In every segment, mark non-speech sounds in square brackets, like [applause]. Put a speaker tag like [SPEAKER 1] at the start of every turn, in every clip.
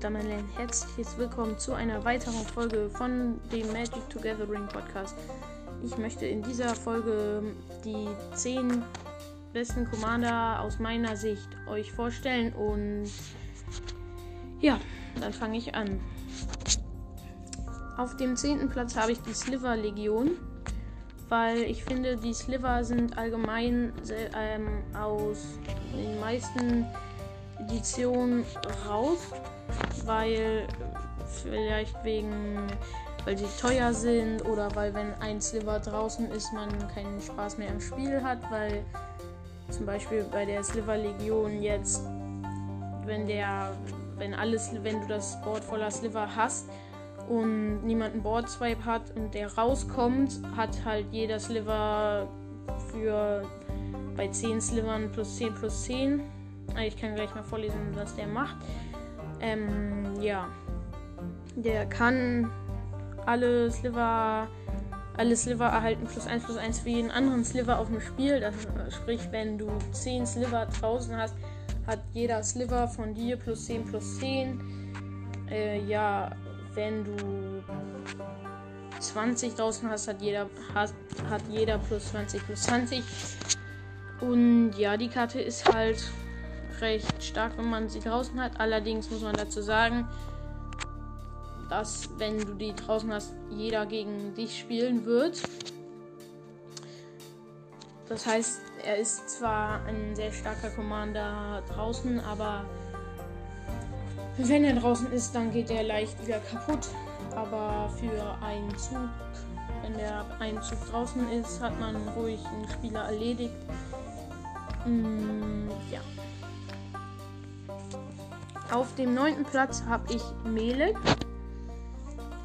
[SPEAKER 1] und damit ein herzliches Willkommen zu einer weiteren Folge von dem Magic Together Podcast. Ich möchte in dieser Folge die 10 besten Commander aus meiner Sicht euch vorstellen und ja, dann fange ich an. Auf dem 10. Platz habe ich die Sliver Legion, weil ich finde, die Sliver sind allgemein ähm, aus den meisten Edition raus, weil vielleicht wegen, weil sie teuer sind oder weil wenn ein Sliver draußen ist, man keinen Spaß mehr im Spiel hat, weil zum Beispiel bei der Sliver Legion jetzt, wenn der, wenn alles, wenn du das Board voller Sliver hast und niemand einen Board Swipe hat und der rauskommt, hat halt jeder Sliver für bei 10 Slivern plus 10 plus 10 ich kann gleich mal vorlesen, was der macht. Ähm, ja. Der kann alle Sliver, alle Sliver erhalten plus 1 plus 1 für jeden anderen Sliver auf dem Spiel. Das, sprich, wenn du 10 Sliver draußen hast, hat jeder Sliver von dir plus 10 plus 10. Äh, ja, wenn du 20 draußen hast, hat jeder, hat, hat jeder plus 20 plus 20. Und ja, die Karte ist halt recht stark, wenn man sie draußen hat. Allerdings muss man dazu sagen, dass wenn du die draußen hast, jeder gegen dich spielen wird. Das heißt, er ist zwar ein sehr starker Commander draußen, aber wenn er draußen ist, dann geht er leicht wieder kaputt. Aber für einen Zug, wenn der ein Zug draußen ist, hat man ruhig einen Spieler erledigt. Mm, ja. Auf dem neunten Platz habe ich Melek.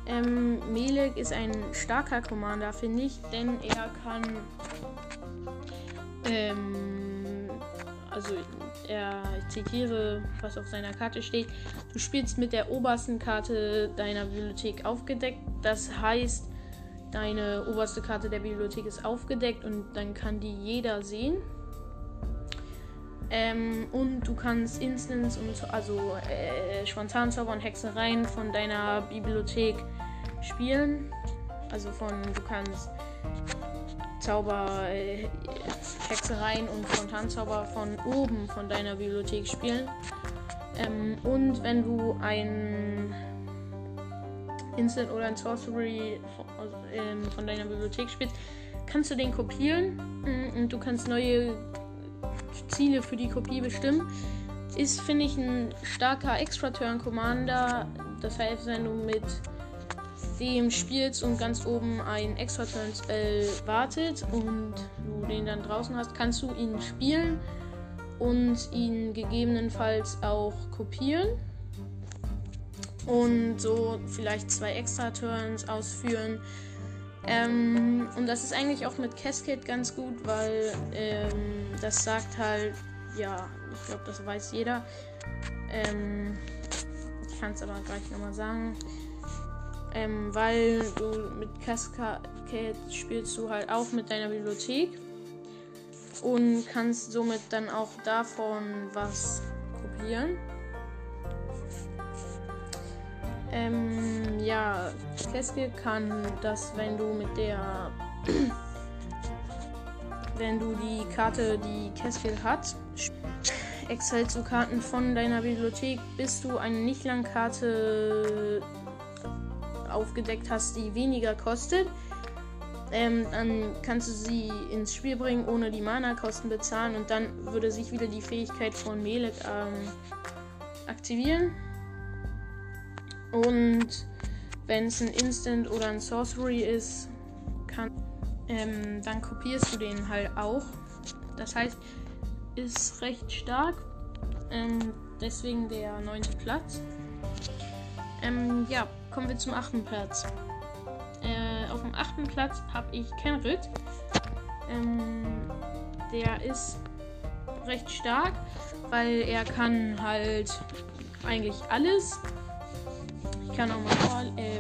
[SPEAKER 1] Ähm, Melek ist ein starker Commander, finde ich, denn er kann. Ähm, also, er, ich zitiere, was auf seiner Karte steht. Du spielst mit der obersten Karte deiner Bibliothek aufgedeckt. Das heißt, deine oberste Karte der Bibliothek ist aufgedeckt und dann kann die jeder sehen. Ähm, und du kannst Instants und also äh, Spontanzauber und Hexereien von deiner Bibliothek spielen. Also von du kannst Zauber, äh, Hexereien und Spontanzauber von oben von deiner Bibliothek spielen. Ähm, und wenn du ein Instant oder ein Sorcery von, äh, von deiner Bibliothek spielst, kannst du den kopieren mm, und du kannst neue Ziele für die Kopie bestimmen. Ist, finde ich, ein starker Extra-Turn-Commander. Das heißt, wenn du mit dem spielst und ganz oben ein Extra-Turn-Spell wartet und du den dann draußen hast, kannst du ihn spielen und ihn gegebenenfalls auch kopieren und so vielleicht zwei Extra-Turns ausführen. Ähm, und das ist eigentlich auch mit Cascade ganz gut, weil ähm, das sagt halt, ja, ich glaube, das weiß jeder. Ähm, ich kann es aber gleich nochmal sagen. Ähm, weil du mit Cascade spielst du halt auch mit deiner Bibliothek und kannst somit dann auch davon was kopieren. Ähm, ja, Keske kann das, wenn du mit der. [clears throat] wenn du die Karte, die Keske hat, exilst zu Karten von deiner Bibliothek, bis du eine nicht lang Karte aufgedeckt hast, die weniger kostet. Ähm, dann kannst du sie ins Spiel bringen, ohne die Mana-Kosten bezahlen und dann würde sich wieder die Fähigkeit von Melek ähm, aktivieren. Und wenn es ein Instant oder ein Sorcery ist, kann, ähm, dann kopierst du den halt auch. Das heißt, ist recht stark. Ähm, deswegen der neunte Platz. Ähm, ja, kommen wir zum achten Platz. Äh, auf dem achten Platz habe ich Kenrit. Ähm, der ist recht stark, weil er kann halt eigentlich alles ich kann auch mal, äh,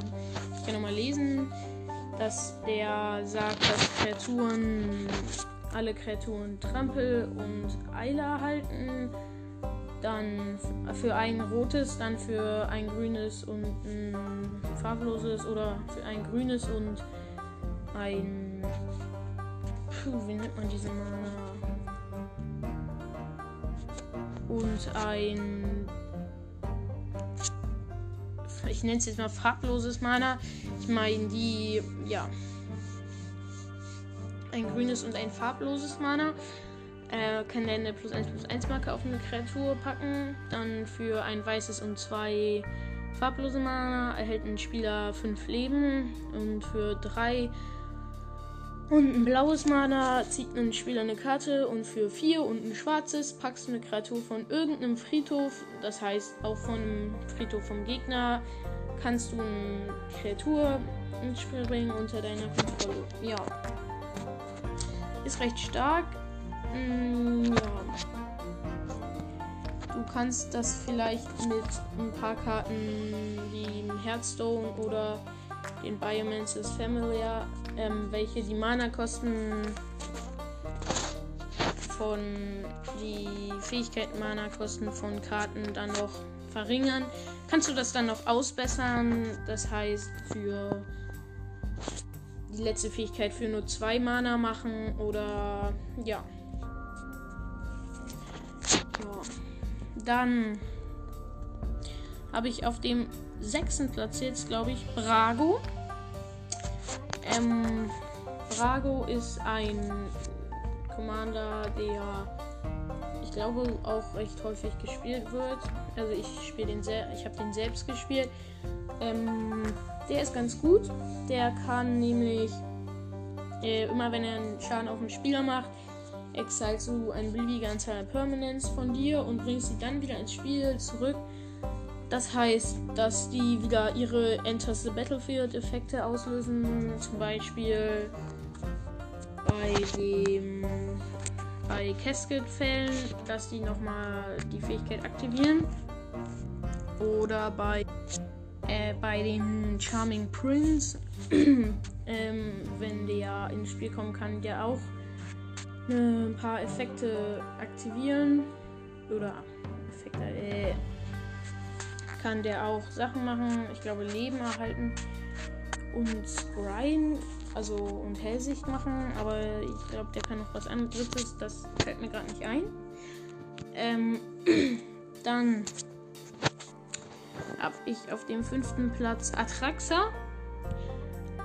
[SPEAKER 1] ich kann auch mal lesen, dass der sagt, dass Kreaturen, alle Kreaturen Trampel und Eiler halten. dann für ein rotes, dann für ein grünes und ein farbloses oder für ein grünes und ein. Puh, wie nennt man diesen Mana? Und ein. Ich nenne es jetzt mal farbloses Mana. Ich meine die, ja. Ein grünes und ein farbloses Mana. Er kann eine plus 1 plus 1 Marke auf eine Kreatur packen. Dann für ein weißes und zwei farblose Mana erhält ein Spieler 5 Leben. Und für 3 und ein blaues Mana zieht ein Spieler eine Karte. Und für 4 und ein schwarzes packst du eine Kreatur von irgendeinem Friedhof. Das heißt auch von einem Friedhof vom Gegner kannst du eine Kreatur ins Spiel bringen unter deiner Kontrolle. Ja. Ist recht stark Mm, ja. Du kannst das vielleicht mit ein paar Karten wie Hearthstone oder den Biomancer's Familiar, ähm, welche die Mana-Kosten von die Fähigkeiten Mana-Kosten von Karten dann noch verringern. Kannst du das dann noch ausbessern? Das heißt, für die letzte Fähigkeit für nur zwei Mana machen oder ja. Dann habe ich auf dem sechsten Platz jetzt, glaube ich, Brago. Ähm, Brago ist ein Commander, der ich glaube auch recht häufig gespielt wird. Also ich spiele den sehr, ich habe den selbst gespielt. Ähm, der ist ganz gut. Der kann nämlich äh, immer wenn er einen Schaden auf den Spieler macht, exilst du eine beliebige Anzahl an Permanents von dir und bringst sie dann wieder ins Spiel zurück. Das heißt, dass die wieder ihre Enter the Battlefield Effekte auslösen. Zum Beispiel bei dem bei Casket-Fällen, dass die nochmal die Fähigkeit aktivieren. Oder bei, äh, bei dem Charming Prince, [clears throat] ähm, wenn der ins Spiel kommen kann, der auch ein paar Effekte aktivieren. Oder äh, kann der auch Sachen machen. Ich glaube, Leben erhalten und Scryen, also und Hellsicht machen. Aber ich glaube, der kann noch was anderes. Das fällt mir gerade nicht ein. Ähm, [clears throat] dann habe ich auf dem fünften Platz Atraxa.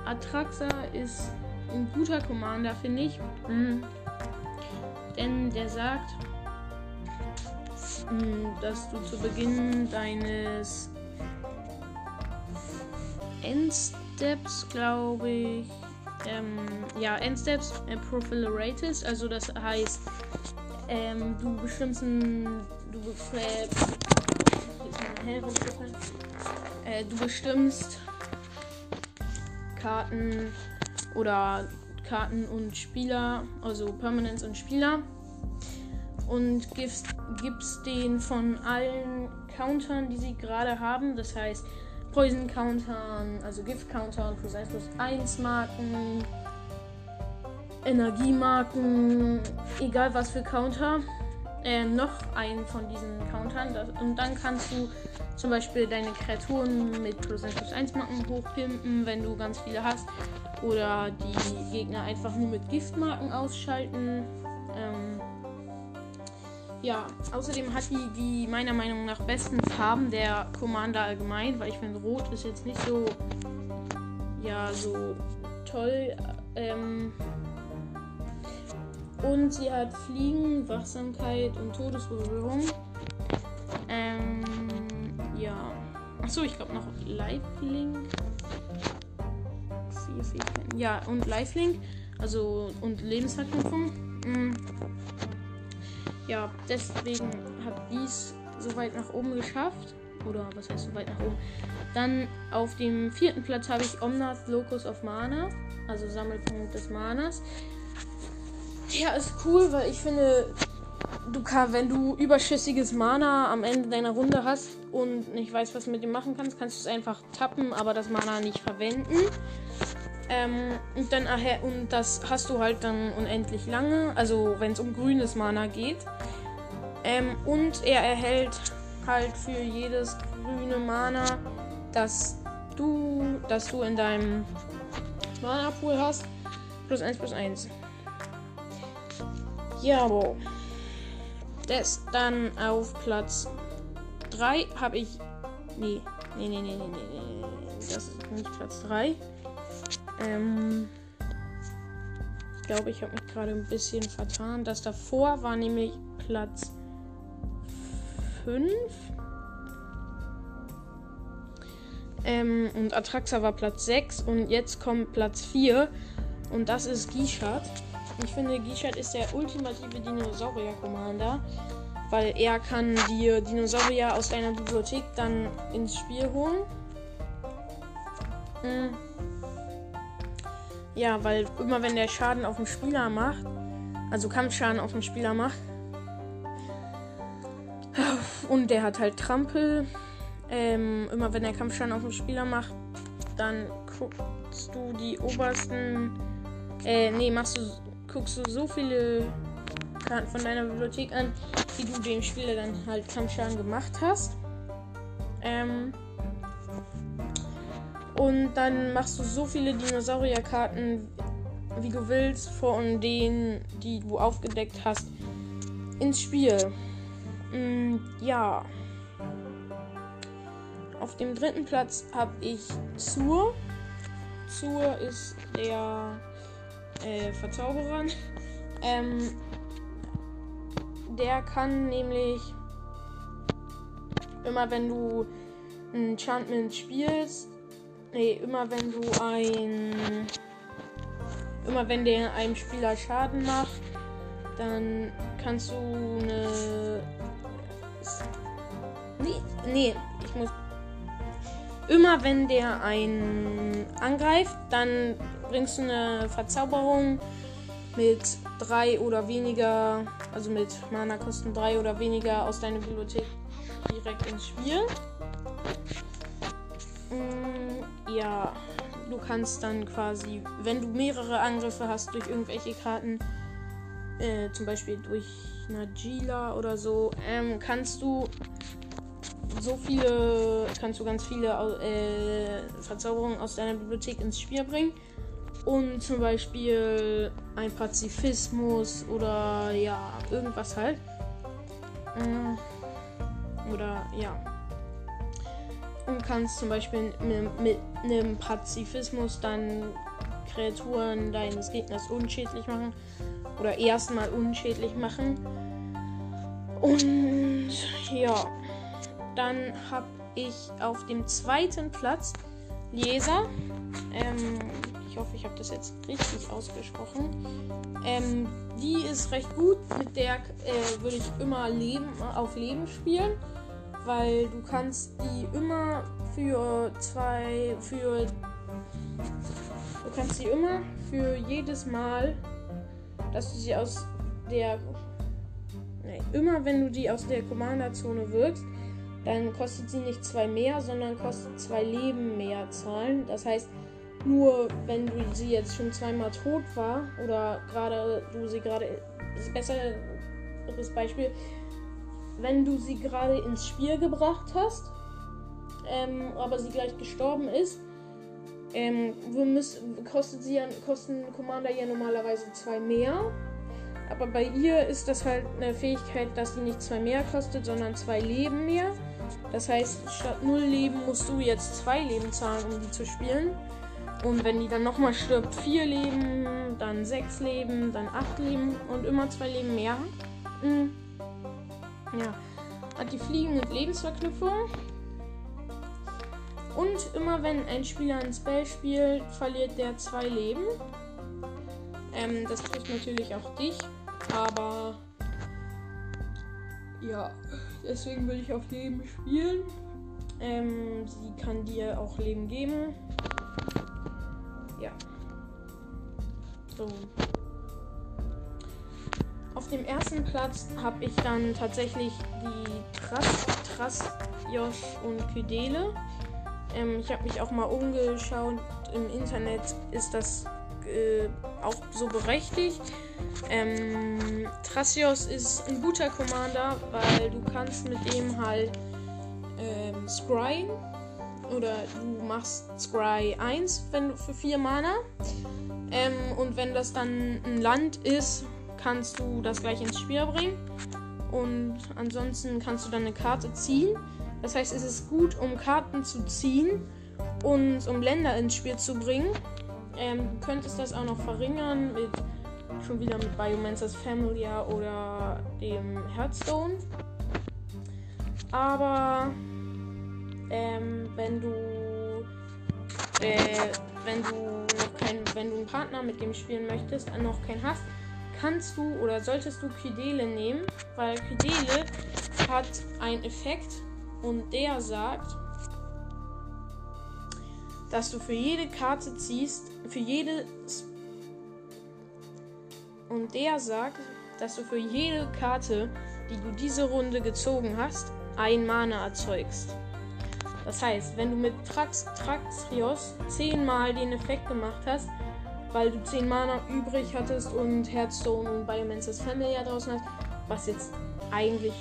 [SPEAKER 1] Atraxa ist ein guter Commander, finde ich. Mhm. Denn der sagt, dass du zu Beginn deines Endsteps, glaube ich, ähm, ja, Endsteps äh, Profilaratest, also das heißt, ähm, du bestimmst ein, du, äh, du bestimmst Karten oder Karten und Spieler, also Permanents und Spieler. Und gibst, gibst den von allen Countern, die sie gerade haben, das heißt Poison Countern, also Gift Countern, plus 1 plus 1 Marken, Energiemarken, egal was für Counter, äh, noch einen von diesen Countern. Das, und dann kannst du zum Beispiel deine Kreaturen mit plus 1 plus 1 Marken hochpimpen, wenn du ganz viele hast oder die Gegner einfach nur mit Giftmarken ausschalten. Ja, außerdem hat die die meiner Meinung nach besten Farben der Commander allgemein, weil ich finde Rot ist jetzt nicht so ja so toll. Ähm, und sie hat Fliegen, Wachsamkeit und Todesberührung. Ähm, ja. Achso, ich glaube noch Lifelink vier Fähigkeiten. Ja, und Lifelink. Also, und Lebensverknüpfung. Mhm. Ja, deswegen habe dies so weit nach oben geschafft. Oder was heißt so weit nach oben? Dann auf dem vierten Platz habe ich Omnath Locus of Mana. Also Sammelpunkt des Manas. Ja, ist cool, weil ich finde, du kann, wenn du überschüssiges Mana am Ende deiner Runde hast und nicht weißt, was du mit dem machen kannst, kannst du es einfach tappen, aber das Mana nicht verwenden. Ähm, und dann und das hast du halt dann unendlich lange. Also wenn es um grünes Mana geht. Ähm, und er erhält halt für jedes grüne Mana, das du, das du in deinem Mana Pool hast, plus 1 plus 1. Ja, Bro. Das dann auf Platz 3 habe ich. Nee, nee, nee, nee, nee, nee, Das ist nicht Platz 3. Ähm. Ich glaube, ich habe mich gerade ein bisschen vertan. Das davor war nämlich Platz 5. Ähm, und Atraxa war Platz 6 und jetzt kommt Platz 4 und das ist Gishat. Ich finde, Gishat ist der ultimative Dinosaurier-Commander, weil er kann dir Dinosaurier aus deiner Bibliothek dann ins Spiel holen. Mhm. Ja, weil immer wenn der Schaden auf den Spieler macht, also Kampfschaden auf den Spieler macht, und der hat halt Trampel, ähm, immer wenn der Kampfschaden auf den Spieler macht, dann guckst du die obersten, äh, nee, machst du, guckst du so viele Karten von deiner Bibliothek an, wie du dem Spieler dann halt Kampfschaden gemacht hast. Ähm, und dann machst du so viele Dinosaurierkarten, wie du willst, von denen, die du aufgedeckt hast, ins Spiel. Mm, ja. Auf dem dritten Platz habe ich Zur. Zur ist der äh, Verzauberer. [laughs] Ähm, der kann nämlich immer wenn du ein Enchantment spielst, nee, immer wenn du ein immer wenn der einem Spieler Schaden macht, dann kannst du eine Nee, nee, ich muss Immer wenn der einen angreift, dann bringst du eine Verzauberung mit drei oder weniger, also mit Mana-Kosten drei oder weniger aus deiner Bibliothek direkt ins Spiel. Mm, ja, du kannst dann quasi, wenn du mehrere Angriffe hast durch irgendwelche Karten, äh, zum Beispiel durch Najila oder so, ähm, kannst du so viele, kannst du ganz viele äh, Verzauberungen aus deiner Bibliothek ins Spiel bringen. Und zum Beispiel ein Pazifismus oder ja, irgendwas halt. Mm, oder ja. Und kannst zum Beispiel mit, mit einem Pazifismus dann Kreaturen deines Gegners unschädlich machen. Oder erstmal unschädlich machen. Und ja. Dann habe ich auf dem zweiten Platz Leser. Ähm, ich hoffe, ich habe das jetzt richtig ausgesprochen. Ähm, die ist recht gut. Mit der äh, würde ich immer Leben auf Leben spielen, weil du kannst die immer für zwei für du kannst sie immer für jedes Mal, dass du sie aus der nee, immer wenn du die aus der Commander-Zone wirkst, dann kostet sie nicht zwei mehr, sondern kostet zwei Leben mehr zahlen. Das heißt, nur wenn du sie jetzt schon zweimal tot war oder gerade du sie gerade besseres Beispiel, wenn du sie gerade ins Spiel gebracht hast, ähm, aber sie gleich gestorben ist, ähm, müssen, kostet sie ja, kosten Commander ja normalerweise zwei mehr. Aber bei ihr ist das halt eine Fähigkeit, dass sie nicht zwei mehr kostet, sondern zwei Leben mehr. Das heißt, statt 0 Leben musst du jetzt 2 Leben zahlen, um die zu spielen. Und wenn die dann nochmal stirbt, 4 Leben, dann 6 Leben, dann 8 Leben und immer 2 Leben mehr. Mhm. Ja. Hat die Fliegen mit Lebensverknüpfung. Und immer wenn ein Spieler ein Spell spielt, verliert der 2 Leben. Ähm, das trifft natürlich auch dich. Aber ja. Deswegen will ich auf Leben spielen. Ähm, sie kann dir auch Leben geben. Ja. So. Dem ersten Platz habe ich dann tatsächlich die Tras, Tras Josh und Kydele. Ähm, ich habe mich auch mal umgeschaut. Im Internet ist das äh, auch so berechtigt. Ähm, Tracios ist ein guter Commander, weil du kannst mit dem halt ähm, Scry oder du machst Scry 1 wenn du für 4 Mana. Ähm, und wenn das dann ein Land ist, kannst du das gleich ins Spiel bringen. Und ansonsten kannst du dann eine Karte ziehen. Das heißt, es ist gut, um Karten zu ziehen und um Länder ins Spiel zu bringen. Ähm, du könntest das auch noch verringern mit schon wieder mit Biomancers Familia oder dem Hearthstone. Aber ähm, wenn du äh, wenn du noch kein, wenn du einen Partner mit dem spielen möchtest, noch keinen hast, kannst du oder solltest du Kydele nehmen, weil Kydele hat einen Effekt und der sagt, dass du für jede Karte ziehst, für jede und der sagt, dass du für jede Karte, die du diese Runde gezogen hast, ein Mana erzeugst. Das heißt, wenn du mit Trax, Traxios 10 Mal den Effekt gemacht hast, weil du 10 Mana übrig hattest und Hearthstone und Biomancer's Family ja draußen hast, was jetzt eigentlich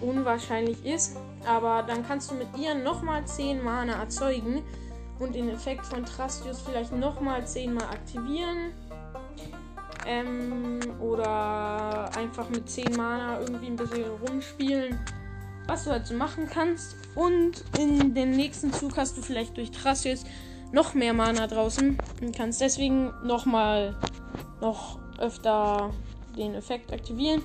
[SPEAKER 1] unwahrscheinlich ist, aber dann kannst du mit ihr nochmal 10 Mana erzeugen und den Effekt von Trastius vielleicht nochmal 10 Mal aktivieren ähm, oder einfach mit 10 Mana irgendwie ein bisschen rumspielen. Was du halt so machen kannst. Und in dem nächsten Zug hast du vielleicht durch Trassius noch mehr Mana draußen und kannst deswegen nochmal noch öfter den Effekt aktivieren.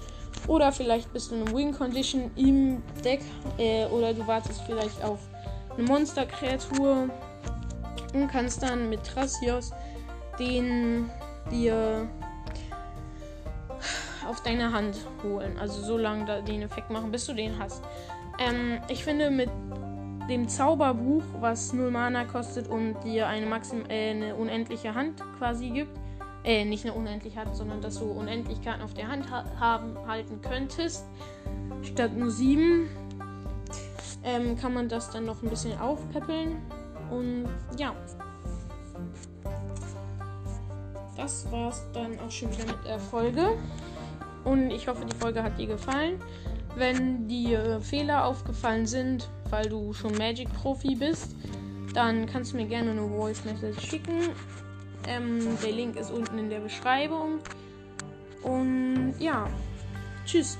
[SPEAKER 1] Oder vielleicht bist du in einer Win Condition im Deck äh, oder du wartest vielleicht auf eine Monsterkreatur und kannst dann mit Trassios den dir auf deine Hand holen. Also so lange den Effekt machen, bis du den hast. Ähm, ich finde mit dem Zauberbuch, was 0 Mana kostet und dir eine, Maxim äh, eine unendliche Hand quasi gibt, äh, nicht eine unendliche Hand, sondern dass du Unendlichkeiten auf der Hand ha haben halten könntest, statt nur 7, ähm, kann man das dann noch ein bisschen aufpeppeln. Und ja. Das war's dann auch schon wieder mit der Folge. Und ich hoffe, die Folge hat dir gefallen. Wenn dir Fehler aufgefallen sind, weil du schon Magic-Profi bist, dann kannst du mir gerne eine Voice Message schicken. Ähm, der Link ist unten in der Beschreibung. Und ja, tschüss.